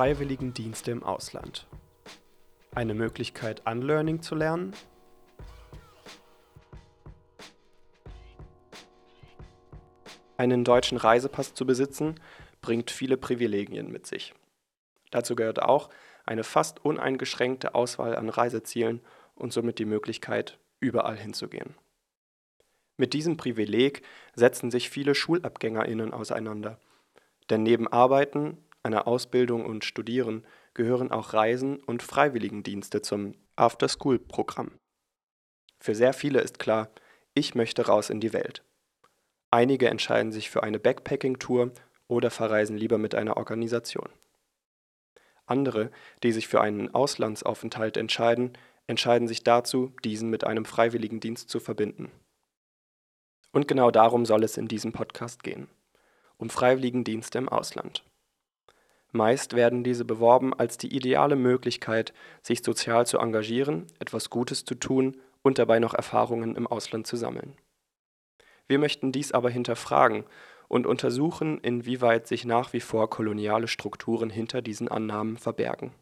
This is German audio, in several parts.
Freiwilligendienste im Ausland. Eine Möglichkeit, Unlearning zu lernen? Einen deutschen Reisepass zu besitzen, bringt viele Privilegien mit sich. Dazu gehört auch eine fast uneingeschränkte Auswahl an Reisezielen und somit die Möglichkeit, überall hinzugehen. Mit diesem Privileg setzen sich viele Schulabgängerinnen auseinander. Denn neben Arbeiten, einer Ausbildung und Studieren gehören auch Reisen und Freiwilligendienste zum After-School-Programm. Für sehr viele ist klar, ich möchte raus in die Welt. Einige entscheiden sich für eine Backpacking-Tour oder verreisen lieber mit einer Organisation. Andere, die sich für einen Auslandsaufenthalt entscheiden, entscheiden sich dazu, diesen mit einem Freiwilligendienst zu verbinden. Und genau darum soll es in diesem Podcast gehen. Um Freiwilligendienste im Ausland. Meist werden diese beworben als die ideale Möglichkeit, sich sozial zu engagieren, etwas Gutes zu tun und dabei noch Erfahrungen im Ausland zu sammeln. Wir möchten dies aber hinterfragen und untersuchen, inwieweit sich nach wie vor koloniale Strukturen hinter diesen Annahmen verbergen.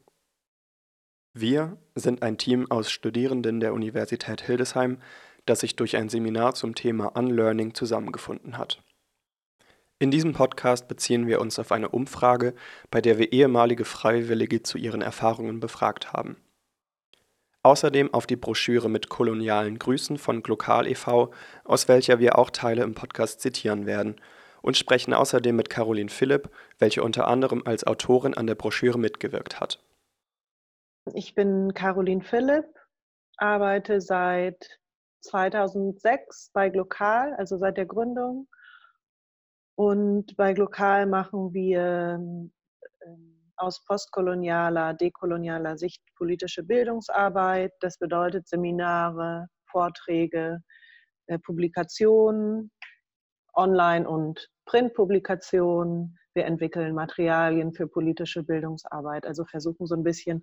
Wir sind ein Team aus Studierenden der Universität Hildesheim, das sich durch ein Seminar zum Thema Unlearning zusammengefunden hat. In diesem Podcast beziehen wir uns auf eine Umfrage, bei der wir ehemalige Freiwillige zu ihren Erfahrungen befragt haben. Außerdem auf die Broschüre mit kolonialen Grüßen von Glokal e.V., aus welcher wir auch Teile im Podcast zitieren werden, und sprechen außerdem mit Caroline Philipp, welche unter anderem als Autorin an der Broschüre mitgewirkt hat. Ich bin Caroline Philipp, arbeite seit 2006 bei Glokal, also seit der Gründung. Und bei Glokal machen wir ähm, aus postkolonialer, dekolonialer Sicht politische Bildungsarbeit. Das bedeutet Seminare, Vorträge, äh, Publikationen, Online- und Printpublikationen. Wir entwickeln Materialien für politische Bildungsarbeit, also versuchen so ein bisschen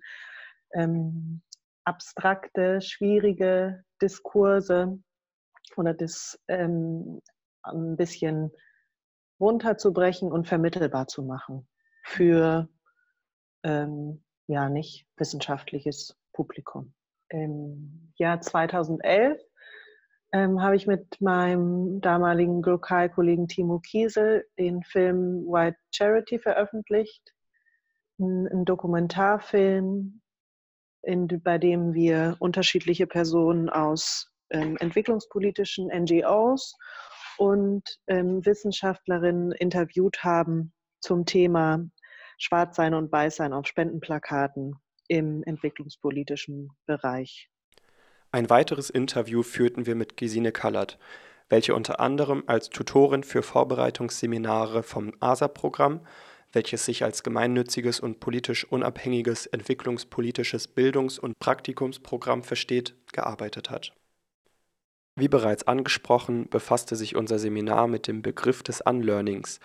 ähm, abstrakte, schwierige Diskurse oder das ähm, ein bisschen runterzubrechen und vermittelbar zu machen für ähm, ja nicht wissenschaftliches Publikum. Im Jahr 2011 ähm, habe ich mit meinem damaligen Lokalkollegen Timo Kiesel den Film White Charity veröffentlicht. Ein, ein Dokumentarfilm in, bei dem wir unterschiedliche Personen aus ähm, entwicklungspolitischen NGOs und ähm, Wissenschaftlerinnen interviewt haben zum Thema Schwarzsein und Weißsein auf Spendenplakaten im entwicklungspolitischen Bereich. Ein weiteres Interview führten wir mit Gesine Kallert, welche unter anderem als Tutorin für Vorbereitungsseminare vom ASA-Programm welches sich als gemeinnütziges und politisch unabhängiges entwicklungspolitisches Bildungs- und Praktikumsprogramm versteht, gearbeitet hat. Wie bereits angesprochen, befasste sich unser Seminar mit dem Begriff des Unlearnings,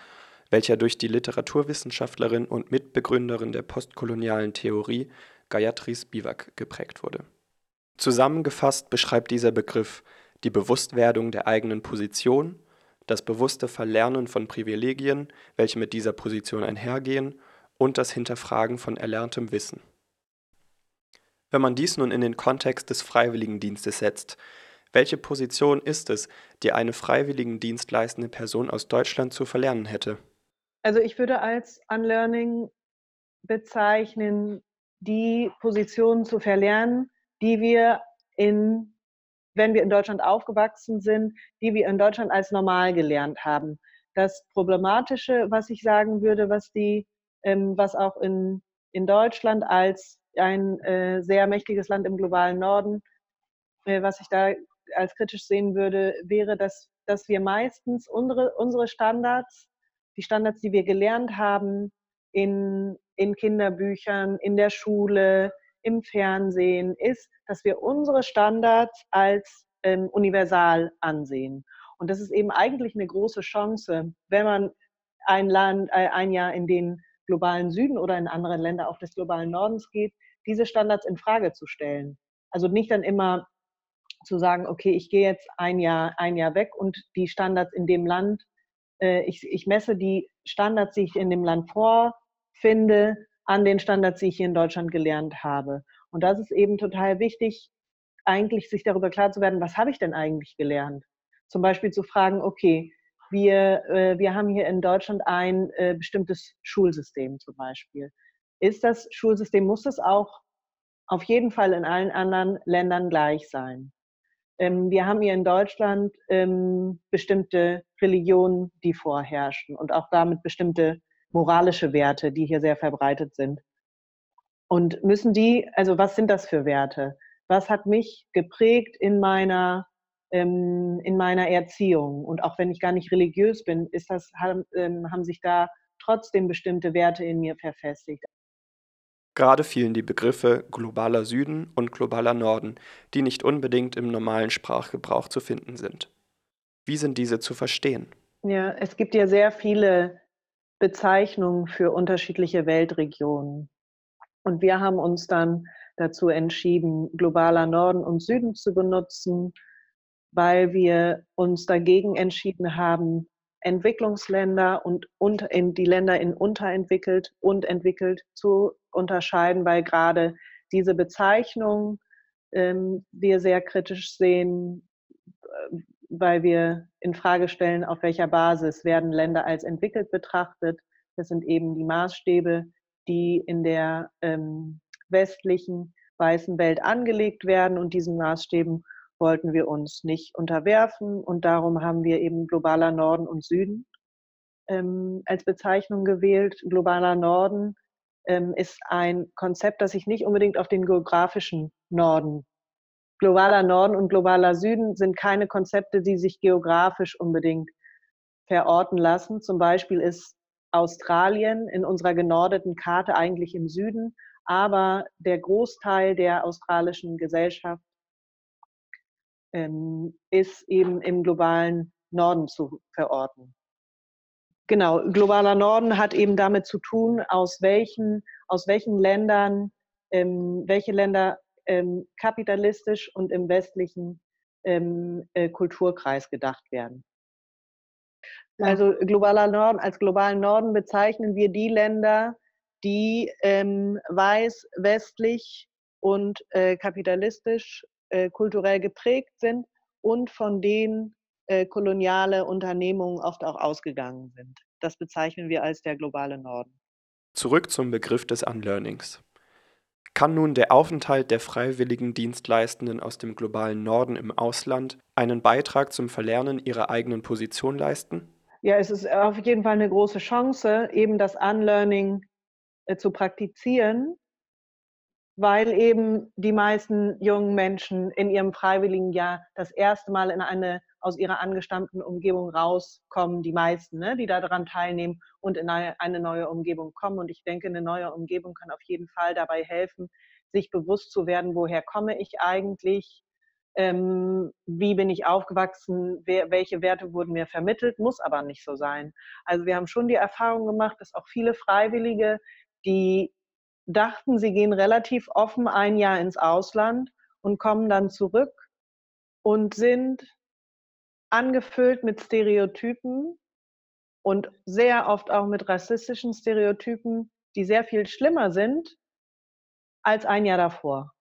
welcher durch die Literaturwissenschaftlerin und Mitbegründerin der postkolonialen Theorie Gayatri Spivak geprägt wurde. Zusammengefasst beschreibt dieser Begriff die Bewusstwerdung der eigenen Position das bewusste Verlernen von Privilegien, welche mit dieser Position einhergehen, und das Hinterfragen von erlerntem Wissen. Wenn man dies nun in den Kontext des Freiwilligendienstes setzt, welche Position ist es, die eine Freiwilligendienst leistende Person aus Deutschland zu verlernen hätte? Also ich würde als Unlearning bezeichnen, die Position zu verlernen, die wir in wenn wir in Deutschland aufgewachsen sind, die wir in Deutschland als normal gelernt haben. Das Problematische, was ich sagen würde, was die, ähm, was auch in, in Deutschland als ein äh, sehr mächtiges Land im globalen Norden, äh, was ich da als kritisch sehen würde, wäre, dass, dass wir meistens unsere, unsere Standards, die Standards, die wir gelernt haben, in, in Kinderbüchern, in der Schule, im Fernsehen ist, dass wir unsere Standards als ähm, universal ansehen. Und das ist eben eigentlich eine große Chance, wenn man ein Land, äh, ein Jahr in den globalen Süden oder in andere Länder auch des globalen Nordens geht, diese Standards in Frage zu stellen. Also nicht dann immer zu sagen, okay, ich gehe jetzt ein Jahr, ein Jahr weg und die Standards in dem Land, äh, ich, ich messe die Standards, die ich in dem Land vorfinde, an den Standards, die ich hier in Deutschland gelernt habe. Und das ist eben total wichtig, eigentlich sich darüber klar zu werden, was habe ich denn eigentlich gelernt? Zum Beispiel zu fragen, okay, wir, äh, wir haben hier in Deutschland ein äh, bestimmtes Schulsystem zum Beispiel. Ist das Schulsystem, muss es auch auf jeden Fall in allen anderen Ländern gleich sein? Ähm, wir haben hier in Deutschland ähm, bestimmte Religionen, die vorherrschen und auch damit bestimmte moralische Werte, die hier sehr verbreitet sind. Und müssen die, also was sind das für Werte? Was hat mich geprägt in meiner, ähm, in meiner Erziehung? Und auch wenn ich gar nicht religiös bin, ist das, haben, haben sich da trotzdem bestimmte Werte in mir verfestigt. Gerade fielen die Begriffe globaler Süden und globaler Norden, die nicht unbedingt im normalen Sprachgebrauch zu finden sind. Wie sind diese zu verstehen? Ja, es gibt ja sehr viele Bezeichnungen für unterschiedliche Weltregionen. Und wir haben uns dann dazu entschieden, globaler Norden und Süden zu benutzen, weil wir uns dagegen entschieden haben, Entwicklungsländer und, und in die Länder in unterentwickelt und entwickelt zu unterscheiden, weil gerade diese Bezeichnung ähm, wir sehr kritisch sehen, äh, weil wir in Frage stellen, auf welcher Basis werden Länder als entwickelt betrachtet. Das sind eben die Maßstäbe, die in der ähm, westlichen weißen Welt angelegt werden und diesen Maßstäben wollten wir uns nicht unterwerfen und darum haben wir eben globaler Norden und Süden ähm, als Bezeichnung gewählt. Globaler Norden ähm, ist ein Konzept, das sich nicht unbedingt auf den geografischen Norden. Globaler Norden und globaler Süden sind keine Konzepte, die sich geografisch unbedingt verorten lassen. Zum Beispiel ist Australien in unserer genordeten Karte eigentlich im Süden, aber der Großteil der australischen Gesellschaft ähm, ist eben im globalen Norden zu verorten. Genau, globaler Norden hat eben damit zu tun, aus welchen, aus welchen Ländern, ähm, welche Länder ähm, kapitalistisch und im westlichen ähm, äh, Kulturkreis gedacht werden. Also globaler Norden, als globalen Norden bezeichnen wir die Länder, die ähm, weiß, westlich und äh, kapitalistisch äh, kulturell geprägt sind und von denen äh, koloniale Unternehmungen oft auch ausgegangen sind. Das bezeichnen wir als der globale Norden. Zurück zum Begriff des Unlearnings. Kann nun der Aufenthalt der freiwilligen Dienstleistenden aus dem globalen Norden im Ausland einen Beitrag zum Verlernen ihrer eigenen Position leisten? Ja, es ist auf jeden Fall eine große Chance, eben das Unlearning äh, zu praktizieren weil eben die meisten jungen Menschen in ihrem freiwilligen Jahr das erste Mal in eine aus ihrer angestammten Umgebung rauskommen, die meisten, ne, die daran teilnehmen und in eine, neue Umgebung kommen. Und ich denke, eine neue Umgebung kann auf jeden Fall dabei helfen, sich bewusst zu werden, woher komme ich eigentlich, ähm, wie bin ich aufgewachsen, wer, welche Werte wurden mir vermittelt, muss aber nicht so sein. Also wir haben schon die Erfahrung gemacht, dass auch viele Freiwillige, die dachten, sie gehen relativ offen ein Jahr ins Ausland und kommen dann zurück und sind angefüllt mit Stereotypen und sehr oft auch mit rassistischen Stereotypen, die sehr viel schlimmer sind als ein Jahr davor.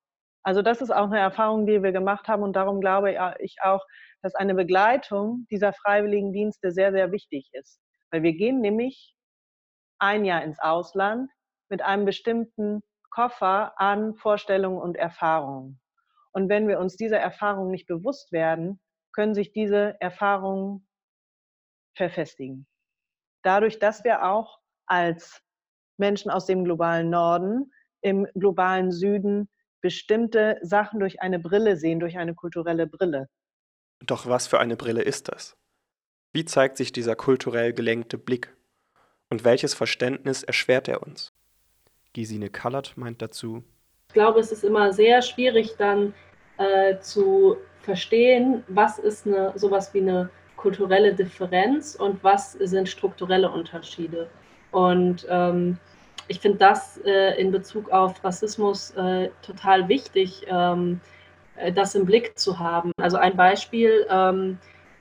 Also das ist auch eine Erfahrung, die wir gemacht haben und darum glaube ich auch, dass eine Begleitung dieser freiwilligen Dienste sehr, sehr wichtig ist. Weil wir gehen nämlich ein Jahr ins Ausland mit einem bestimmten Koffer an Vorstellungen und Erfahrungen. Und wenn wir uns dieser Erfahrungen nicht bewusst werden, können sich diese Erfahrungen verfestigen. Dadurch, dass wir auch als Menschen aus dem globalen Norden im globalen Süden bestimmte Sachen durch eine Brille sehen, durch eine kulturelle Brille. Doch was für eine Brille ist das? Wie zeigt sich dieser kulturell gelenkte Blick? Und welches Verständnis erschwert er uns? Gesine Kallert meint dazu. Ich glaube, es ist immer sehr schwierig dann äh, zu verstehen, was ist eine, sowas wie eine kulturelle Differenz und was sind strukturelle Unterschiede. Und ähm, ich finde das äh, in Bezug auf Rassismus äh, total wichtig, ähm, äh, das im Blick zu haben. Also ein Beispiel, ähm,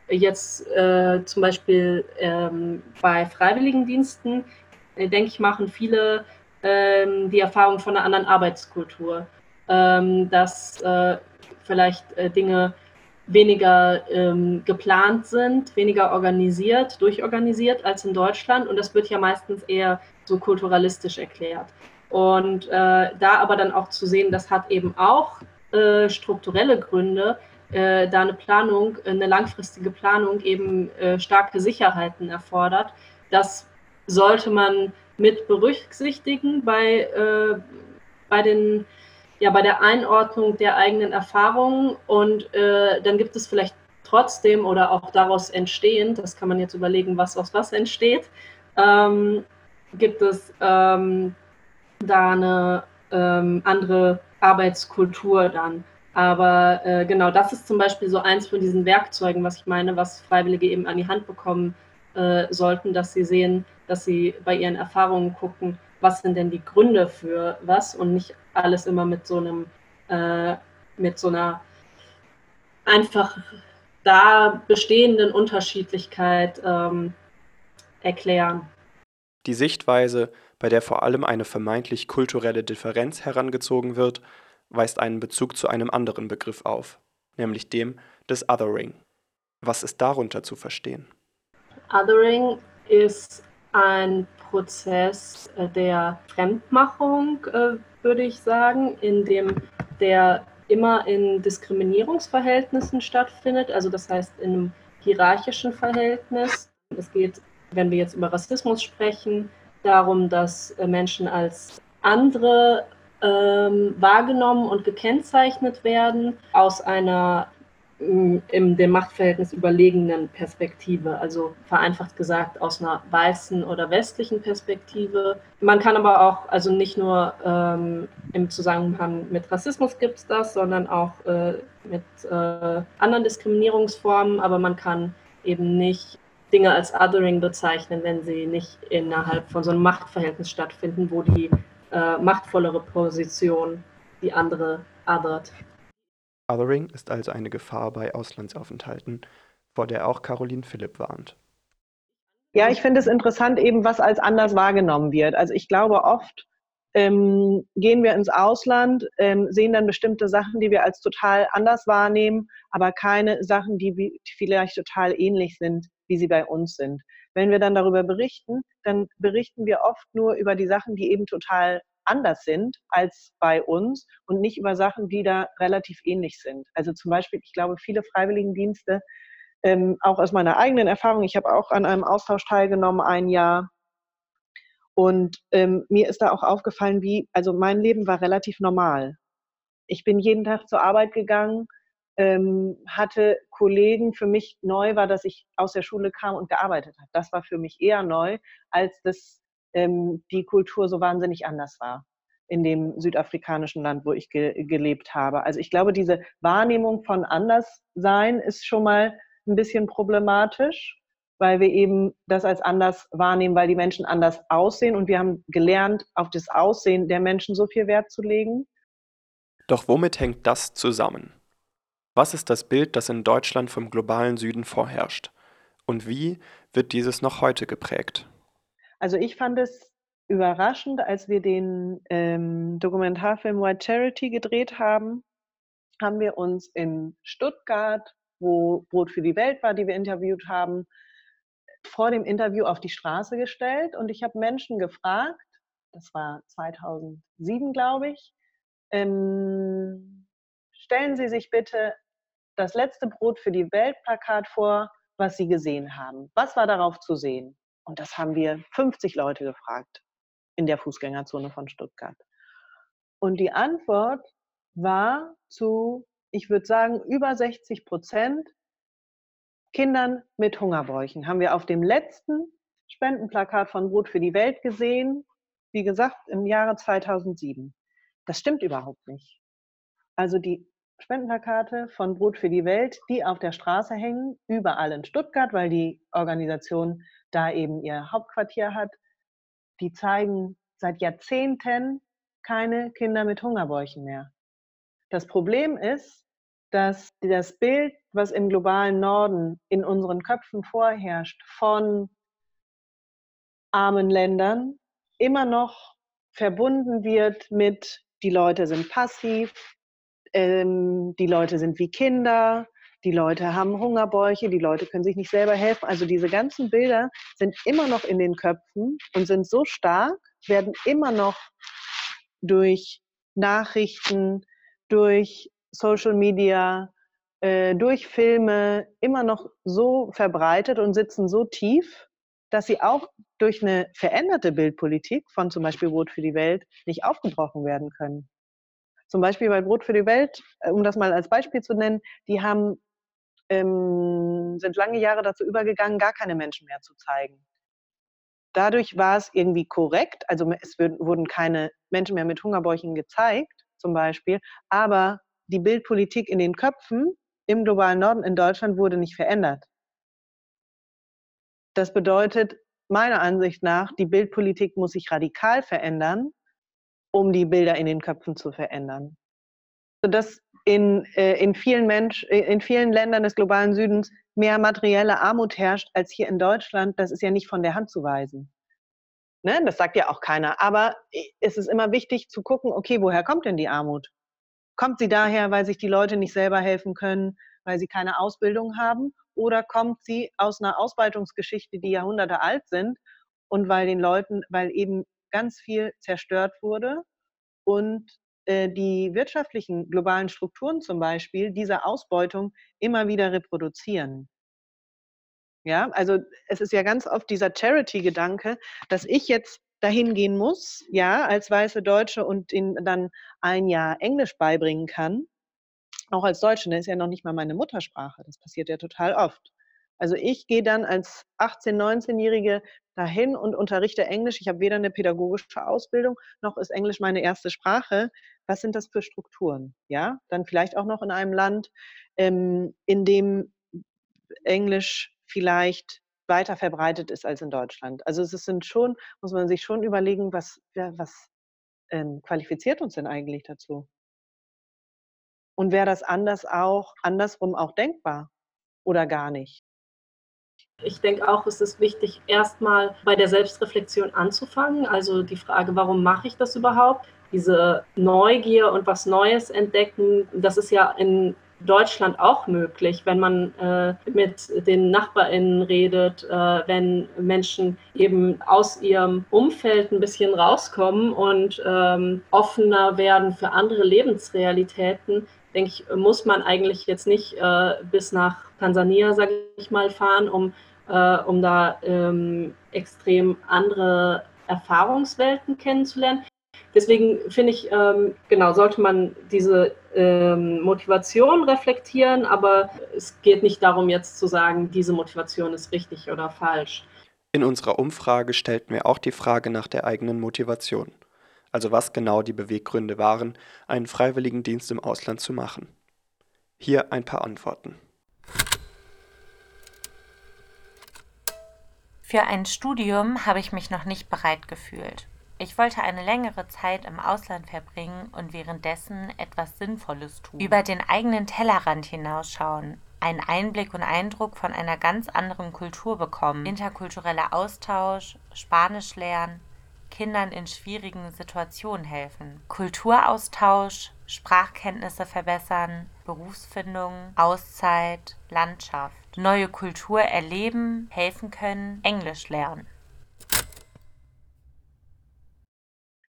jetzt äh, zum Beispiel ähm, bei Freiwilligendiensten, äh, denke ich, machen viele ähm, die Erfahrung von einer anderen Arbeitskultur, ähm, dass äh, vielleicht äh, Dinge weniger ähm, geplant sind, weniger organisiert, durchorganisiert als in Deutschland. Und das wird ja meistens eher so kulturalistisch erklärt. Und äh, da aber dann auch zu sehen, das hat eben auch äh, strukturelle Gründe, äh, da eine Planung, eine langfristige Planung eben äh, starke Sicherheiten erfordert. Das sollte man mit berücksichtigen bei, äh, bei den ja, bei der Einordnung der eigenen Erfahrungen und äh, dann gibt es vielleicht trotzdem oder auch daraus entstehend, das kann man jetzt überlegen, was aus was entsteht, ähm, gibt es ähm, da eine ähm, andere Arbeitskultur dann. Aber äh, genau, das ist zum Beispiel so eins von diesen Werkzeugen, was ich meine, was Freiwillige eben an die Hand bekommen äh, sollten, dass sie sehen, dass sie bei ihren Erfahrungen gucken, was sind denn die Gründe für was und nicht alles immer mit so einem, äh, mit so einer einfach da bestehenden Unterschiedlichkeit ähm, erklären. Die Sichtweise, bei der vor allem eine vermeintlich kulturelle Differenz herangezogen wird, weist einen Bezug zu einem anderen Begriff auf, nämlich dem des Othering. Was ist darunter zu verstehen? Othering ist ein Prozess äh, der Fremdmachung, äh, würde ich sagen, in dem der immer in Diskriminierungsverhältnissen stattfindet, also das heißt in einem hierarchischen Verhältnis. Es geht, wenn wir jetzt über Rassismus sprechen, darum, dass äh, Menschen als andere ähm, wahrgenommen und gekennzeichnet werden aus einer in dem Machtverhältnis überlegenen Perspektive, also vereinfacht gesagt aus einer weißen oder westlichen Perspektive. Man kann aber auch, also nicht nur ähm, im Zusammenhang mit Rassismus gibt es das, sondern auch äh, mit äh, anderen Diskriminierungsformen, aber man kann eben nicht Dinge als Othering bezeichnen, wenn sie nicht innerhalb von so einem Machtverhältnis stattfinden, wo die äh, machtvollere Position die andere othert. Othering ist also eine Gefahr bei Auslandsaufenthalten, vor der auch Caroline Philipp warnt. Ja, ich finde es interessant, eben was als anders wahrgenommen wird. Also ich glaube, oft ähm, gehen wir ins Ausland, ähm, sehen dann bestimmte Sachen, die wir als total anders wahrnehmen, aber keine Sachen, die vielleicht total ähnlich sind, wie sie bei uns sind. Wenn wir dann darüber berichten, dann berichten wir oft nur über die Sachen, die eben total anders sind als bei uns und nicht über Sachen, die da relativ ähnlich sind. Also zum Beispiel, ich glaube, viele Freiwilligendienste, ähm, auch aus meiner eigenen Erfahrung, ich habe auch an einem Austausch teilgenommen, ein Jahr. Und ähm, mir ist da auch aufgefallen, wie, also mein Leben war relativ normal. Ich bin jeden Tag zur Arbeit gegangen, ähm, hatte Kollegen. Für mich neu war, dass ich aus der Schule kam und gearbeitet habe. Das war für mich eher neu, als das ähm, die Kultur so wahnsinnig anders war in dem südafrikanischen Land, wo ich ge gelebt habe. Also ich glaube, diese Wahrnehmung von Anderssein ist schon mal ein bisschen problematisch, weil wir eben das als anders wahrnehmen, weil die Menschen anders aussehen und wir haben gelernt, auf das Aussehen der Menschen so viel Wert zu legen. Doch womit hängt das zusammen? Was ist das Bild, das in Deutschland vom globalen Süden vorherrscht? Und wie wird dieses noch heute geprägt? Also ich fand es überraschend, als wir den ähm, Dokumentarfilm White Charity gedreht haben, haben wir uns in Stuttgart, wo Brot für die Welt war, die wir interviewt haben, vor dem Interview auf die Straße gestellt und ich habe Menschen gefragt, das war 2007, glaube ich, ähm, stellen Sie sich bitte das letzte Brot für die Welt Plakat vor, was Sie gesehen haben. Was war darauf zu sehen? Und das haben wir 50 Leute gefragt in der Fußgängerzone von Stuttgart. Und die Antwort war zu, ich würde sagen, über 60 Prozent Kindern mit Hungerbräuchen. Haben wir auf dem letzten Spendenplakat von Brot für die Welt gesehen, wie gesagt, im Jahre 2007. Das stimmt überhaupt nicht. Also die Spendenplakate von Brot für die Welt, die auf der Straße hängen, überall in Stuttgart, weil die Organisation da eben ihr Hauptquartier hat, die zeigen seit Jahrzehnten keine Kinder mit Hungerbäuchen mehr. Das Problem ist, dass das Bild, was im globalen Norden in unseren Köpfen vorherrscht von armen Ländern, immer noch verbunden wird mit, die Leute sind passiv, ähm, die Leute sind wie Kinder, die Leute haben Hungerbäuche, die Leute können sich nicht selber helfen. Also diese ganzen Bilder sind immer noch in den Köpfen und sind so stark, werden immer noch durch Nachrichten, durch Social Media, äh, durch Filme immer noch so verbreitet und sitzen so tief, dass sie auch durch eine veränderte Bildpolitik von zum Beispiel Brot für die Welt nicht aufgebrochen werden können. Zum Beispiel bei Brot für die Welt, äh, um das mal als Beispiel zu nennen, die haben, ähm, sind lange Jahre dazu übergegangen, gar keine Menschen mehr zu zeigen. Dadurch war es irgendwie korrekt, also es wurden keine Menschen mehr mit Hungerbäuchen gezeigt, zum Beispiel, aber die Bildpolitik in den Köpfen im globalen Norden in Deutschland wurde nicht verändert. Das bedeutet meiner Ansicht nach, die Bildpolitik muss sich radikal verändern, um die Bilder in den Köpfen zu verändern. Sodass in, äh, in, vielen Mensch, äh, in vielen Ländern des globalen Südens mehr materielle Armut herrscht als hier in Deutschland, das ist ja nicht von der Hand zu weisen. Ne? Das sagt ja auch keiner. Aber es ist immer wichtig zu gucken, okay, woher kommt denn die Armut? Kommt sie daher, weil sich die Leute nicht selber helfen können, weil sie keine Ausbildung haben? Oder kommt sie aus einer Ausbeutungsgeschichte, die Jahrhunderte alt sind und weil den Leuten, weil eben ganz viel zerstört wurde und äh, die wirtschaftlichen globalen Strukturen zum Beispiel diese Ausbeutung immer wieder reproduzieren. Ja, also es ist ja ganz oft dieser Charity-Gedanke, dass ich jetzt dahin gehen muss, ja, als weiße Deutsche und ihnen dann ein Jahr Englisch beibringen kann. Auch als Deutsche, das ist ja noch nicht mal meine Muttersprache. Das passiert ja total oft. Also ich gehe dann als 18-, 19-Jährige dahin und unterrichte Englisch. Ich habe weder eine pädagogische Ausbildung, noch ist Englisch meine erste Sprache. Was sind das für Strukturen? Ja, dann vielleicht auch noch in einem Land, ähm, in dem Englisch vielleicht weiter verbreitet ist als in Deutschland. Also es sind schon, muss man sich schon überlegen, was, was ähm, qualifiziert uns denn eigentlich dazu? Und wäre das anders auch, andersrum auch denkbar oder gar nicht? Ich denke auch, es ist wichtig, erstmal bei der Selbstreflexion anzufangen. Also die Frage, warum mache ich das überhaupt? Diese Neugier und was Neues entdecken, das ist ja in Deutschland auch möglich, wenn man äh, mit den NachbarInnen redet, äh, wenn Menschen eben aus ihrem Umfeld ein bisschen rauskommen und ähm, offener werden für andere Lebensrealitäten, denke ich, muss man eigentlich jetzt nicht äh, bis nach Tansania, sage ich mal, fahren, um, äh, um da ähm, extrem andere Erfahrungswelten kennenzulernen. Deswegen finde ich, ähm, genau, sollte man diese ähm, Motivation reflektieren, aber es geht nicht darum, jetzt zu sagen, diese Motivation ist richtig oder falsch. In unserer Umfrage stellten wir auch die Frage nach der eigenen Motivation. Also was genau die Beweggründe waren, einen freiwilligen Dienst im Ausland zu machen. Hier ein paar Antworten. Für ein Studium habe ich mich noch nicht bereit gefühlt. Ich wollte eine längere Zeit im Ausland verbringen und währenddessen etwas Sinnvolles tun. Über den eigenen Tellerrand hinausschauen, einen Einblick und Eindruck von einer ganz anderen Kultur bekommen, interkultureller Austausch, Spanisch lernen, Kindern in schwierigen Situationen helfen, Kulturaustausch, Sprachkenntnisse verbessern, Berufsfindung, Auszeit, Landschaft, neue Kultur erleben, helfen können, Englisch lernen.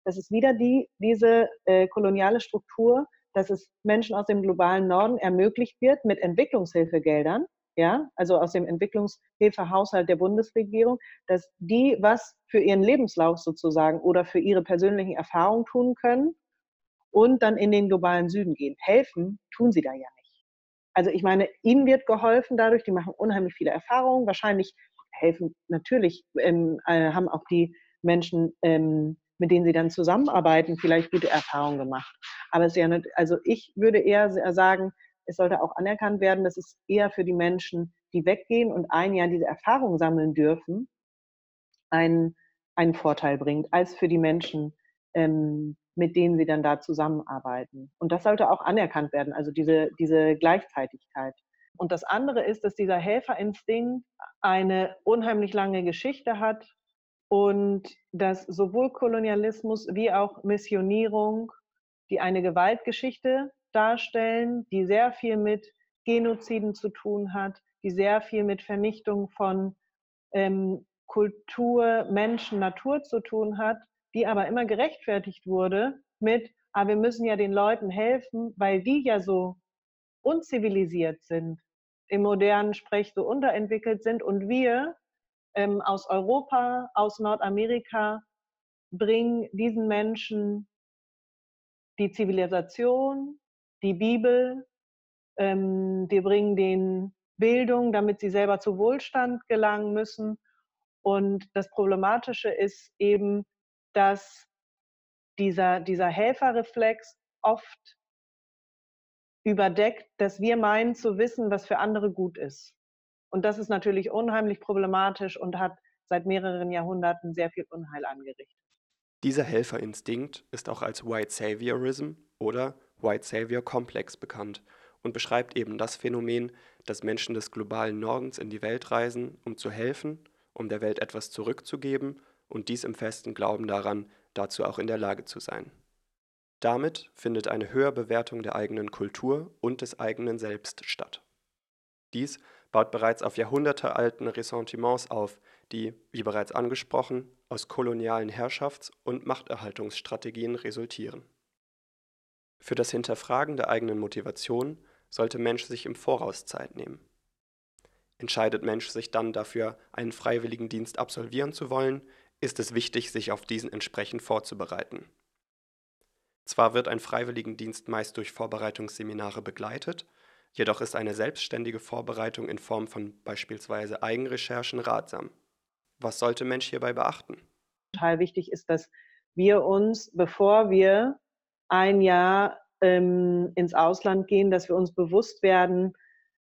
Das ist wieder die, diese äh, koloniale Struktur, dass es Menschen aus dem globalen Norden ermöglicht wird mit Entwicklungshilfegeldern, ja, also aus dem Entwicklungshilfehaushalt der Bundesregierung, dass die was für ihren Lebenslauf sozusagen oder für ihre persönlichen Erfahrungen tun können und dann in den globalen Süden gehen. Helfen tun sie da ja nicht. Also ich meine, ihnen wird geholfen dadurch, die machen unheimlich viele Erfahrungen, wahrscheinlich helfen natürlich, ähm, äh, haben auch die Menschen ähm, mit denen sie dann zusammenarbeiten, vielleicht gute Erfahrungen gemacht. Aber es ist ja nicht, also ich würde eher sagen, es sollte auch anerkannt werden, dass es eher für die Menschen, die weggehen und ein Jahr diese Erfahrung sammeln dürfen, einen, einen Vorteil bringt, als für die Menschen, ähm, mit denen sie dann da zusammenarbeiten. Und das sollte auch anerkannt werden, also diese, diese Gleichzeitigkeit. Und das andere ist, dass dieser Helferinstinkt eine unheimlich lange Geschichte hat und dass sowohl Kolonialismus wie auch Missionierung, die eine Gewaltgeschichte darstellen, die sehr viel mit Genoziden zu tun hat, die sehr viel mit Vernichtung von ähm, Kultur, Menschen, Natur zu tun hat, die aber immer gerechtfertigt wurde mit, aber ah, wir müssen ja den Leuten helfen, weil die ja so unzivilisiert sind, im modernen Sprech so unterentwickelt sind und wir ähm, aus Europa, aus Nordamerika bringen diesen Menschen die Zivilisation, die Bibel, ähm, wir bringen denen Bildung, damit sie selber zu Wohlstand gelangen müssen. Und das Problematische ist eben, dass dieser, dieser Helferreflex oft überdeckt, dass wir meinen zu wissen, was für andere gut ist. Und das ist natürlich unheimlich problematisch und hat seit mehreren Jahrhunderten sehr viel Unheil angerichtet. Dieser Helferinstinkt ist auch als White Saviorism oder White Savior Complex bekannt und beschreibt eben das Phänomen, dass Menschen des globalen Nordens in die Welt reisen, um zu helfen, um der Welt etwas zurückzugeben und dies im festen Glauben daran, dazu auch in der Lage zu sein. Damit findet eine Höherbewertung der eigenen Kultur und des eigenen Selbst statt. Dies baut bereits auf jahrhundertealten Ressentiments auf, die, wie bereits angesprochen, aus kolonialen Herrschafts- und Machterhaltungsstrategien resultieren. Für das Hinterfragen der eigenen Motivation sollte Mensch sich im Voraus Zeit nehmen. Entscheidet Mensch sich dann dafür, einen freiwilligen Dienst absolvieren zu wollen, ist es wichtig, sich auf diesen entsprechend vorzubereiten. Zwar wird ein Freiwilligendienst meist durch Vorbereitungsseminare begleitet, jedoch ist eine selbstständige Vorbereitung in Form von beispielsweise Eigenrecherchen ratsam. Was sollte Mensch hierbei beachten? Total wichtig ist, dass wir uns, bevor wir ein Jahr ähm, ins Ausland gehen, dass wir uns bewusst werden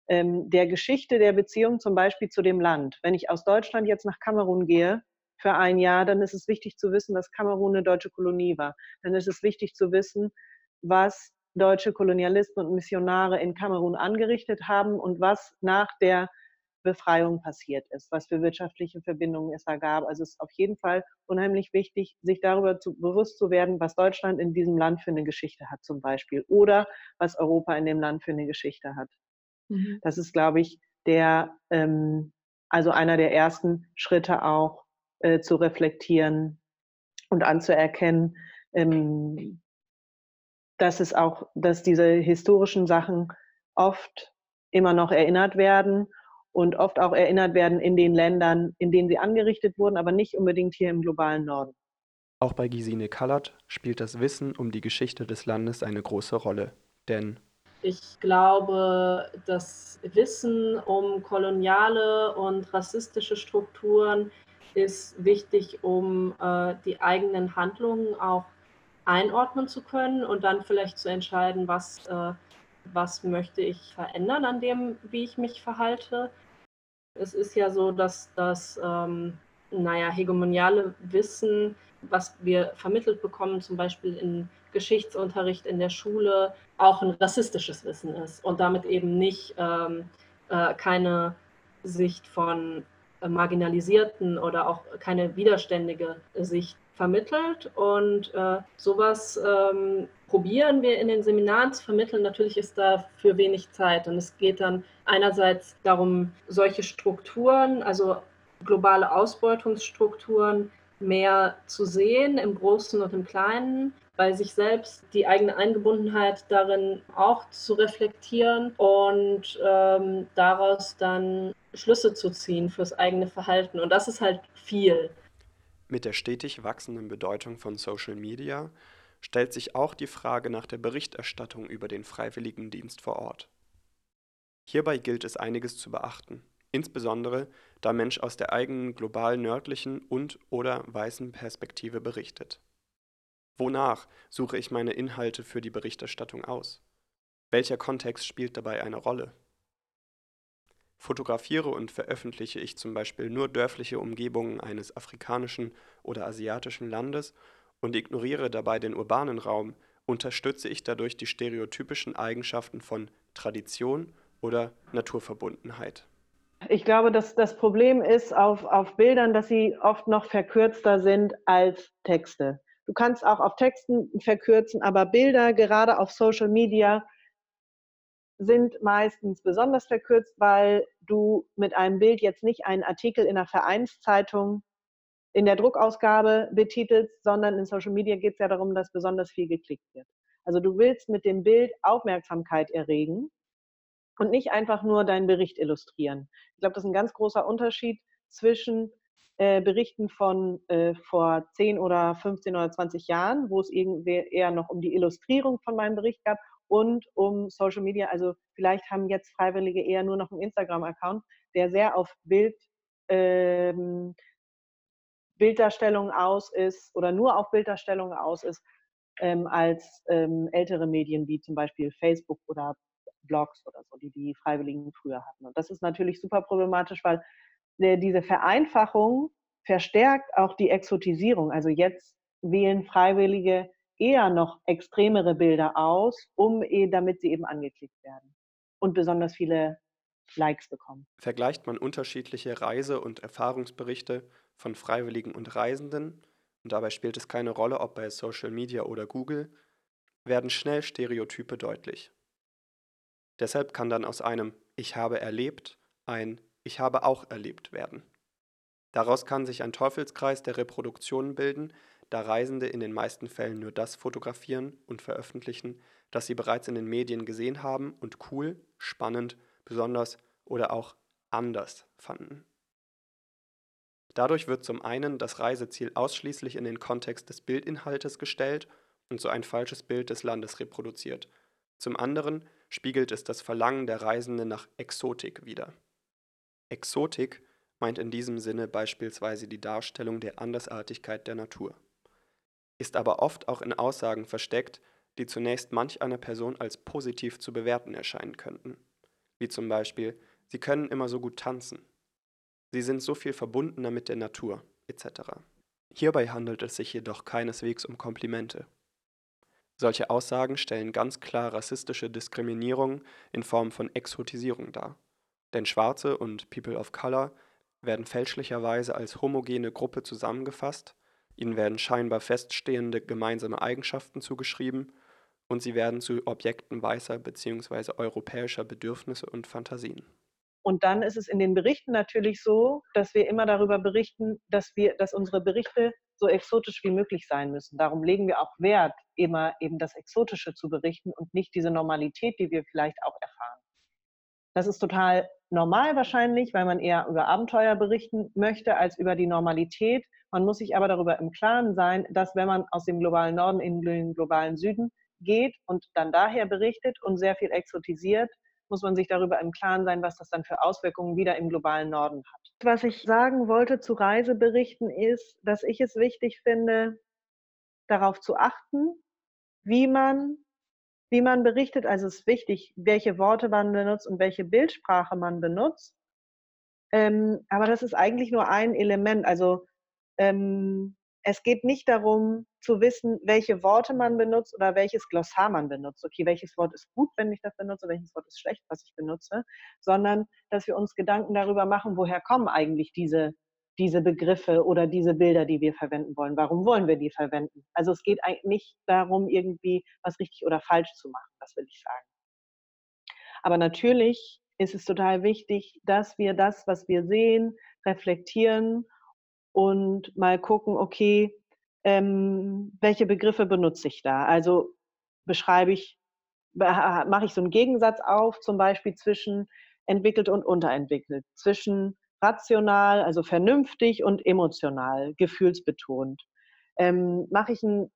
ähm, der Geschichte der Beziehung zum Beispiel zu dem Land. Wenn ich aus Deutschland jetzt nach Kamerun gehe für ein Jahr, dann ist es wichtig zu wissen, dass Kamerun eine deutsche Kolonie war. Dann ist es wichtig zu wissen, was deutsche Kolonialisten und Missionare in Kamerun angerichtet haben und was nach der Befreiung passiert ist, was für wirtschaftliche Verbindungen es da gab. Also es ist auf jeden Fall unheimlich wichtig, sich darüber zu, bewusst zu werden, was Deutschland in diesem Land für eine Geschichte hat zum Beispiel oder was Europa in dem Land für eine Geschichte hat. Mhm. Das ist, glaube ich, der, ähm, also einer der ersten Schritte auch äh, zu reflektieren und anzuerkennen, ähm, dass es auch, dass diese historischen Sachen oft immer noch erinnert werden und oft auch erinnert werden in den Ländern, in denen sie angerichtet wurden, aber nicht unbedingt hier im globalen Norden. Auch bei Gesine Kallert spielt das Wissen um die Geschichte des Landes eine große Rolle, denn ich glaube, das Wissen um koloniale und rassistische Strukturen ist wichtig, um äh, die eigenen Handlungen auch einordnen zu können und dann vielleicht zu entscheiden, was, äh, was möchte ich verändern an dem, wie ich mich verhalte. Es ist ja so, dass das, ähm, naja, hegemoniale Wissen, was wir vermittelt bekommen, zum Beispiel in Geschichtsunterricht in der Schule, auch ein rassistisches Wissen ist und damit eben nicht ähm, äh, keine Sicht von äh, marginalisierten oder auch keine widerständige Sicht vermittelt. Und äh, sowas ähm, probieren wir in den Seminaren zu vermitteln. Natürlich ist dafür wenig Zeit. Und es geht dann einerseits darum, solche Strukturen, also globale Ausbeutungsstrukturen, mehr zu sehen im Großen und im Kleinen, bei sich selbst die eigene Eingebundenheit darin auch zu reflektieren und ähm, daraus dann Schlüsse zu ziehen fürs eigene Verhalten. Und das ist halt viel. Mit der stetig wachsenden Bedeutung von Social Media stellt sich auch die Frage nach der Berichterstattung über den Freiwilligendienst vor Ort. Hierbei gilt es einiges zu beachten, insbesondere da Mensch aus der eigenen global nördlichen und oder weißen Perspektive berichtet. Wonach suche ich meine Inhalte für die Berichterstattung aus? Welcher Kontext spielt dabei eine Rolle? Fotografiere und veröffentliche ich zum Beispiel nur dörfliche Umgebungen eines afrikanischen oder asiatischen Landes und ignoriere dabei den urbanen Raum, unterstütze ich dadurch die stereotypischen Eigenschaften von Tradition oder Naturverbundenheit. Ich glaube, dass das Problem ist auf, auf Bildern, dass sie oft noch verkürzter sind als Texte. Du kannst auch auf Texten verkürzen, aber Bilder, gerade auf Social Media, sind meistens besonders verkürzt, weil du mit einem Bild jetzt nicht einen Artikel in einer Vereinszeitung in der Druckausgabe betitelst, sondern in Social Media geht es ja darum, dass besonders viel geklickt wird. Also du willst mit dem Bild Aufmerksamkeit erregen und nicht einfach nur deinen Bericht illustrieren. Ich glaube, das ist ein ganz großer Unterschied zwischen äh, Berichten von äh, vor 10 oder 15 oder 20 Jahren, wo es irgendwie eher noch um die Illustrierung von meinem Bericht gab und um Social Media. Also vielleicht haben jetzt Freiwillige eher nur noch einen Instagram-Account, der sehr auf Bild, ähm, Bilddarstellungen aus ist oder nur auf Bilddarstellungen aus ist, ähm, als ähm, ältere Medien wie zum Beispiel Facebook oder Blogs oder so, die die Freiwilligen früher hatten. Und das ist natürlich super problematisch, weil äh, diese Vereinfachung verstärkt auch die Exotisierung. Also jetzt wählen Freiwillige eher noch extremere Bilder aus, um damit sie eben angeklickt werden und besonders viele Likes bekommen. Vergleicht man unterschiedliche Reise- und Erfahrungsberichte von Freiwilligen und Reisenden, und dabei spielt es keine Rolle, ob bei Social Media oder Google, werden schnell Stereotype deutlich. Deshalb kann dann aus einem Ich habe erlebt ein Ich habe auch erlebt werden. Daraus kann sich ein Teufelskreis der Reproduktionen bilden, da Reisende in den meisten Fällen nur das fotografieren und veröffentlichen, das sie bereits in den Medien gesehen haben und cool, spannend, besonders oder auch anders fanden. Dadurch wird zum einen das Reiseziel ausschließlich in den Kontext des Bildinhaltes gestellt und so ein falsches Bild des Landes reproduziert. Zum anderen spiegelt es das Verlangen der Reisenden nach Exotik wider. Exotik meint in diesem Sinne beispielsweise die Darstellung der Andersartigkeit der Natur ist aber oft auch in Aussagen versteckt, die zunächst manch einer Person als positiv zu bewerten erscheinen könnten, wie zum Beispiel Sie können immer so gut tanzen, Sie sind so viel verbundener mit der Natur, etc. Hierbei handelt es sich jedoch keineswegs um Komplimente. Solche Aussagen stellen ganz klar rassistische Diskriminierung in Form von Exotisierung dar, denn Schwarze und People of Color werden fälschlicherweise als homogene Gruppe zusammengefasst Ihnen werden scheinbar feststehende gemeinsame Eigenschaften zugeschrieben und sie werden zu Objekten weißer bzw. europäischer Bedürfnisse und Fantasien. Und dann ist es in den Berichten natürlich so, dass wir immer darüber berichten, dass wir, dass unsere Berichte so exotisch wie möglich sein müssen. Darum legen wir auch Wert, immer eben das Exotische zu berichten und nicht diese Normalität, die wir vielleicht auch erfahren. Das ist total normal wahrscheinlich, weil man eher über Abenteuer berichten möchte als über die Normalität. Man muss sich aber darüber im Klaren sein, dass wenn man aus dem globalen Norden in den globalen Süden geht und dann daher berichtet und sehr viel exotisiert, muss man sich darüber im Klaren sein, was das dann für Auswirkungen wieder im globalen Norden hat. Was ich sagen wollte zu Reiseberichten ist, dass ich es wichtig finde, darauf zu achten, wie man wie man berichtet. Also es ist wichtig, welche Worte man benutzt und welche Bildsprache man benutzt. Ähm, aber das ist eigentlich nur ein Element. Also ähm, es geht nicht darum zu wissen, welche Worte man benutzt oder welches Glossar man benutzt. Okay, welches Wort ist gut, wenn ich das benutze, welches Wort ist schlecht, was ich benutze, sondern dass wir uns Gedanken darüber machen, woher kommen eigentlich diese diese Begriffe oder diese Bilder, die wir verwenden wollen. Warum wollen wir die verwenden? Also es geht eigentlich nicht darum, irgendwie was richtig oder falsch zu machen, das will ich sagen. Aber natürlich ist es total wichtig, dass wir das, was wir sehen, reflektieren und mal gucken, okay, ähm, welche Begriffe benutze ich da? Also beschreibe ich, mache ich so einen Gegensatz auf, zum Beispiel zwischen entwickelt und unterentwickelt, zwischen rational, also vernünftig und emotional, gefühlsbetont. Ähm, Mache ich einen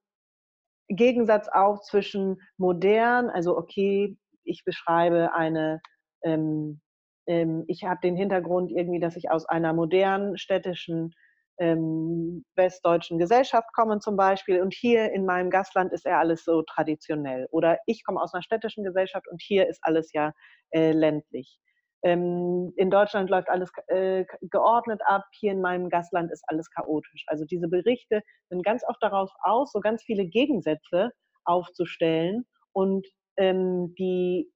Gegensatz auf zwischen modern, also okay, ich beschreibe eine, ähm, ähm, ich habe den Hintergrund irgendwie, dass ich aus einer modernen städtischen ähm, westdeutschen Gesellschaft komme zum Beispiel und hier in meinem Gastland ist er alles so traditionell. Oder ich komme aus einer städtischen Gesellschaft und hier ist alles ja äh, ländlich. Ähm, in Deutschland läuft alles äh, geordnet ab, hier in meinem Gastland ist alles chaotisch. Also diese Berichte sind ganz oft darauf aus, so ganz viele Gegensätze aufzustellen und ähm, die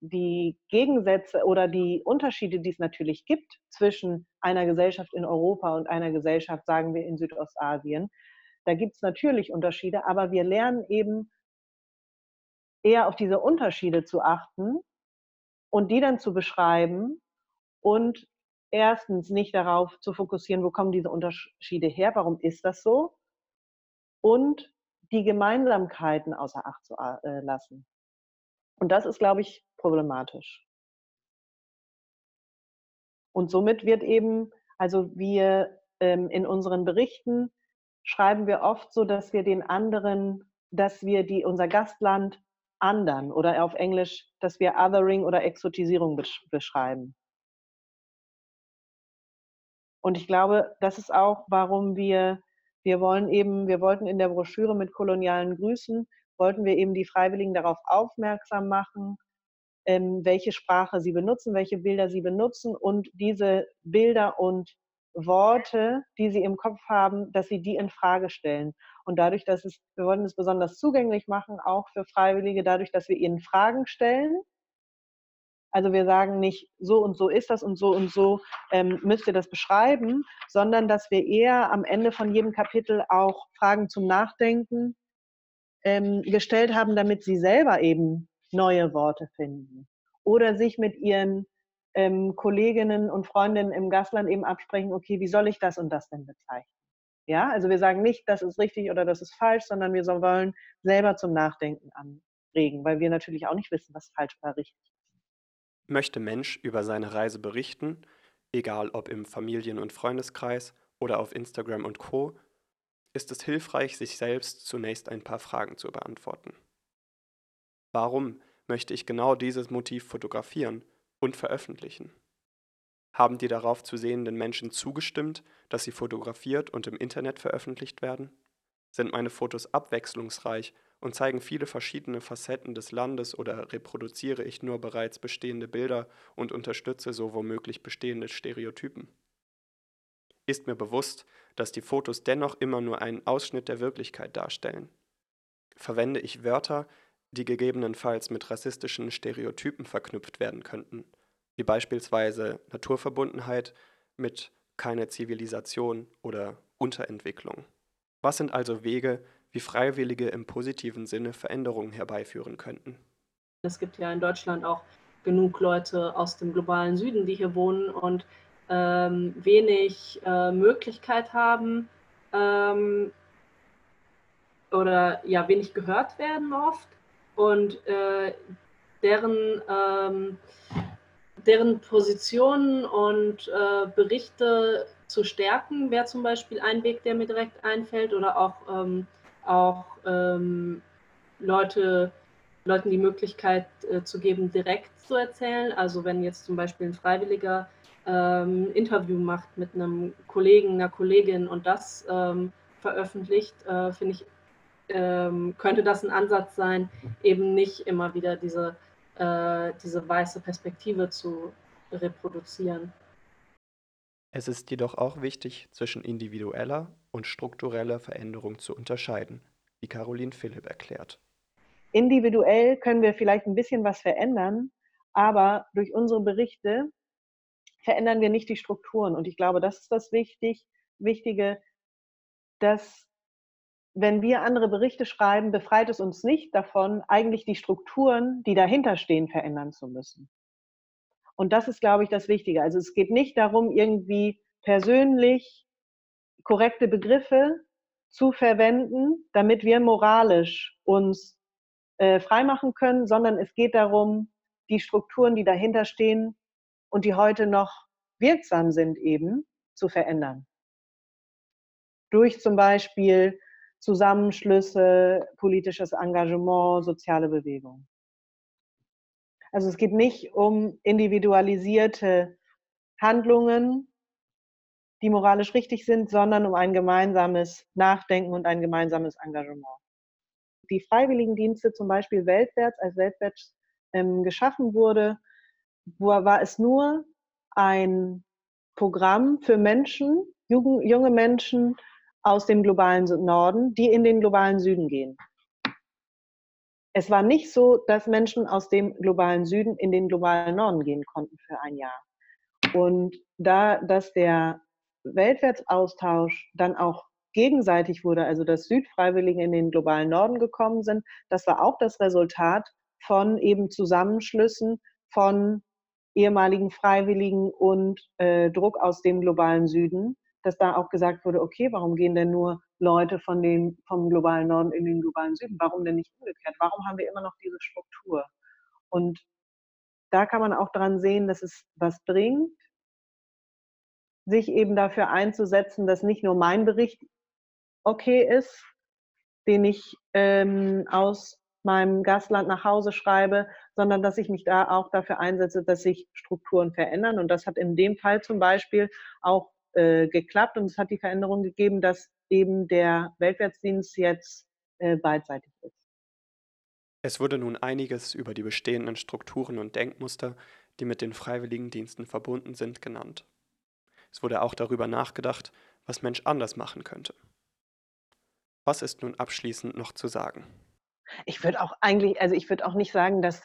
die Gegensätze oder die Unterschiede, die es natürlich gibt zwischen einer Gesellschaft in Europa und einer Gesellschaft, sagen wir, in Südostasien, da gibt es natürlich Unterschiede, aber wir lernen eben eher auf diese Unterschiede zu achten und die dann zu beschreiben und erstens nicht darauf zu fokussieren, wo kommen diese Unterschiede her, warum ist das so und die Gemeinsamkeiten außer Acht zu äh, lassen. Und das ist, glaube ich, problematisch. Und somit wird eben, also wir ähm, in unseren Berichten schreiben wir oft so, dass wir den anderen, dass wir die, unser Gastland anderen oder auf Englisch, dass wir Othering oder Exotisierung beschreiben. Und ich glaube, das ist auch, warum wir, wir wollen eben, wir wollten in der Broschüre mit kolonialen Grüßen, wollten wir eben die Freiwilligen darauf aufmerksam machen, ähm, welche Sprache sie benutzen, welche Bilder sie benutzen und diese Bilder und Worte, die sie im Kopf haben, dass sie die in Frage stellen. Und dadurch, dass es, wir wollen es besonders zugänglich machen, auch für Freiwillige, dadurch, dass wir ihnen Fragen stellen. Also wir sagen nicht, so und so ist das und so und so ähm, müsst ihr das beschreiben, sondern dass wir eher am Ende von jedem Kapitel auch Fragen zum Nachdenken ähm, gestellt haben, damit sie selber eben neue Worte finden oder sich mit ihren ähm, Kolleginnen und Freundinnen im Gastland eben absprechen, okay, wie soll ich das und das denn bezeichnen? Ja, also wir sagen nicht, das ist richtig oder das ist falsch, sondern wir wollen selber zum Nachdenken anregen, weil wir natürlich auch nicht wissen, was falsch oder richtig ist. Möchte Mensch über seine Reise berichten, egal ob im Familien- und Freundeskreis oder auf Instagram und Co., ist es hilfreich, sich selbst zunächst ein paar Fragen zu beantworten. Warum möchte ich genau dieses Motiv fotografieren und veröffentlichen? Haben die darauf zu sehenden Menschen zugestimmt, dass sie fotografiert und im Internet veröffentlicht werden? Sind meine Fotos abwechslungsreich und zeigen viele verschiedene Facetten des Landes oder reproduziere ich nur bereits bestehende Bilder und unterstütze so womöglich bestehende Stereotypen? Ist mir bewusst, dass die Fotos dennoch immer nur einen Ausschnitt der Wirklichkeit darstellen? Verwende ich Wörter, die gegebenenfalls mit rassistischen Stereotypen verknüpft werden könnten, wie beispielsweise Naturverbundenheit mit keine Zivilisation oder Unterentwicklung. Was sind also Wege, wie Freiwillige im positiven Sinne Veränderungen herbeiführen könnten? Es gibt ja in Deutschland auch genug Leute aus dem globalen Süden, die hier wohnen und ähm, wenig äh, Möglichkeit haben ähm, oder ja wenig gehört werden oft und äh, deren, ähm, deren Positionen und äh, Berichte zu stärken, wäre zum Beispiel ein Weg, der mir direkt einfällt, oder auch, ähm, auch ähm, Leute, Leuten die Möglichkeit äh, zu geben, direkt zu erzählen. Also wenn jetzt zum Beispiel ein Freiwilliger ähm, Interview macht mit einem Kollegen, einer Kollegin und das ähm, veröffentlicht, äh, finde ich ähm, könnte das ein Ansatz sein, eben nicht immer wieder diese, äh, diese weiße Perspektive zu reproduzieren. Es ist jedoch auch wichtig, zwischen individueller und struktureller Veränderung zu unterscheiden, wie Caroline Philipp erklärt. Individuell können wir vielleicht ein bisschen was verändern, aber durch unsere Berichte verändern wir nicht die Strukturen. Und ich glaube, das ist das wichtig, Wichtige, dass wenn wir andere Berichte schreiben, befreit es uns nicht davon, eigentlich die Strukturen, die dahinter stehen, verändern zu müssen. Und das ist, glaube ich, das Wichtige. Also es geht nicht darum, irgendwie persönlich korrekte Begriffe zu verwenden, damit wir moralisch uns äh, freimachen können, sondern es geht darum, die Strukturen, die dahinter stehen und die heute noch wirksam sind, eben zu verändern. Durch zum Beispiel Zusammenschlüsse, politisches Engagement, soziale Bewegung. Also es geht nicht um individualisierte Handlungen, die moralisch richtig sind, sondern um ein gemeinsames Nachdenken und ein gemeinsames Engagement. Die Freiwilligendienste, zum Beispiel Weltwärts, als Weltwärts ähm, geschaffen wurde, war es nur ein Programm für Menschen, junge Menschen, aus dem globalen Norden, die in den globalen Süden gehen. es war nicht so, dass Menschen aus dem globalen Süden in den globalen Norden gehen konnten für ein Jahr. Und da, dass der Weltwärtsaustausch dann auch gegenseitig wurde, also dass Südfreiwillige in den globalen Norden gekommen sind, das war auch das Resultat von eben Zusammenschlüssen von ehemaligen Freiwilligen und äh, Druck aus dem globalen Süden, dass da auch gesagt wurde, okay, warum gehen denn nur Leute von den, vom globalen Norden in den globalen Süden? Warum denn nicht umgekehrt? Warum haben wir immer noch diese Struktur? Und da kann man auch dran sehen, dass es was bringt, sich eben dafür einzusetzen, dass nicht nur mein Bericht okay ist, den ich ähm, aus meinem Gastland nach Hause schreibe, sondern dass ich mich da auch dafür einsetze, dass sich Strukturen verändern. Und das hat in dem Fall zum Beispiel auch äh, geklappt und es hat die Veränderung gegeben, dass eben der Weltwärtsdienst jetzt äh, beidseitig ist. Es wurde nun einiges über die bestehenden Strukturen und Denkmuster, die mit den Freiwilligendiensten verbunden sind, genannt. Es wurde auch darüber nachgedacht, was Mensch anders machen könnte. Was ist nun abschließend noch zu sagen? Ich würde auch eigentlich, also ich würde auch nicht sagen, dass,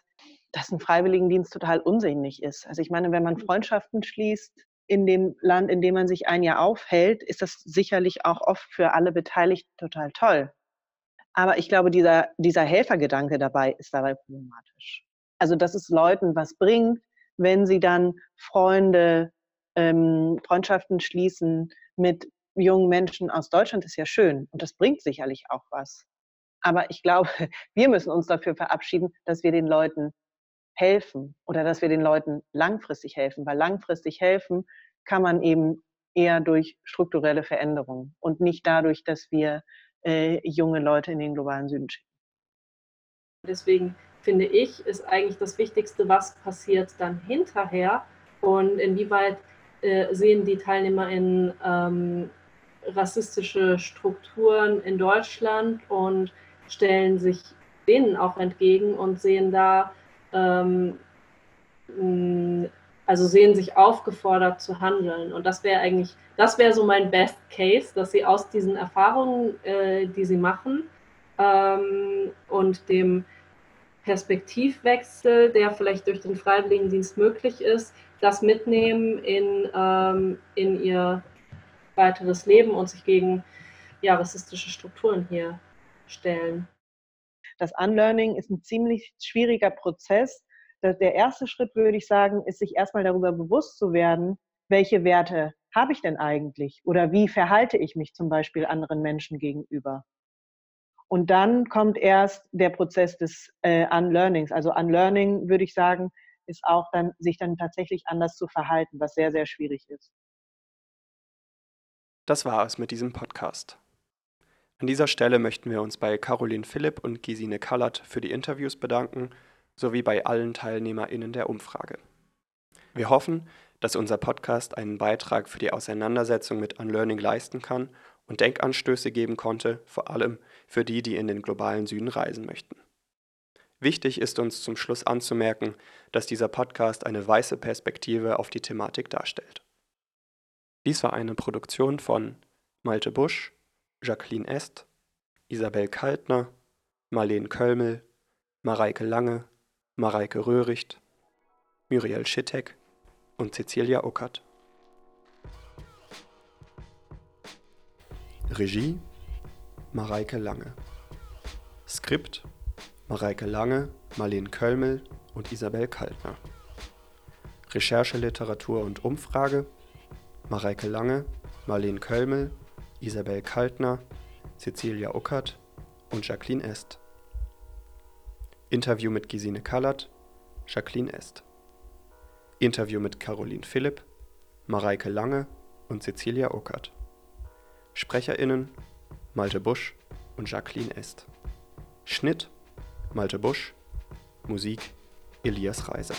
dass ein Freiwilligendienst total unsinnig ist. Also ich meine, wenn man Freundschaften schließt in dem Land, in dem man sich ein Jahr aufhält, ist das sicherlich auch oft für alle Beteiligten total toll. Aber ich glaube, dieser, dieser Helfergedanke dabei ist dabei problematisch. Also, dass es Leuten was bringt, wenn sie dann Freunde, ähm, Freundschaften schließen mit jungen Menschen aus Deutschland, ist ja schön. Und das bringt sicherlich auch was. Aber ich glaube, wir müssen uns dafür verabschieden, dass wir den Leuten helfen oder dass wir den Leuten langfristig helfen, weil langfristig helfen kann man eben eher durch strukturelle Veränderungen und nicht dadurch, dass wir äh, junge Leute in den globalen Süden schicken. Deswegen finde ich, ist eigentlich das Wichtigste, was passiert dann hinterher und inwieweit äh, sehen die TeilnehmerInnen ähm, rassistische Strukturen in Deutschland und stellen sich denen auch entgegen und sehen da, ähm, also sehen sich aufgefordert zu handeln. Und das wäre eigentlich, das wäre so mein Best Case, dass sie aus diesen Erfahrungen, äh, die sie machen ähm, und dem Perspektivwechsel, der vielleicht durch den Freiwilligendienst möglich ist, das mitnehmen in, ähm, in ihr weiteres Leben und sich gegen ja, rassistische Strukturen hier stellen. Das Unlearning ist ein ziemlich schwieriger Prozess. Der erste Schritt, würde ich sagen, ist sich erstmal darüber bewusst zu werden, welche Werte habe ich denn eigentlich oder wie verhalte ich mich zum Beispiel anderen Menschen gegenüber. Und dann kommt erst der Prozess des äh, Unlearnings. Also Unlearning, würde ich sagen, ist auch dann, sich dann tatsächlich anders zu verhalten, was sehr, sehr schwierig ist. Das war es mit diesem Podcast. An dieser Stelle möchten wir uns bei Caroline Philipp und Gesine Kallert für die Interviews bedanken, sowie bei allen TeilnehmerInnen der Umfrage. Wir hoffen, dass unser Podcast einen Beitrag für die Auseinandersetzung mit Unlearning leisten kann und Denkanstöße geben konnte, vor allem für die, die in den globalen Süden reisen möchten. Wichtig ist uns zum Schluss anzumerken, dass dieser Podcast eine weiße Perspektive auf die Thematik darstellt. Dies war eine Produktion von Malte Busch, Jacqueline Est, Isabel Kaltner, Marleen Kölmel, Mareike Lange, Mareike Röhricht, Muriel Schittek und Cecilia Uckert. Regie Mareike Lange. Skript Mareike Lange, Marleen Kölmel und Isabel Kaltner. Recherche, Literatur und Umfrage Mareike Lange, Marleen Kölmel Isabel Kaltner, Cecilia Uckert und Jacqueline Est. Interview mit Gesine Kallert, Jacqueline Est. Interview mit Caroline Philipp, Mareike Lange und Cecilia Uckert. SprecherInnen Malte Busch und Jacqueline Est. Schnitt Malte Busch, Musik Elias Reiser.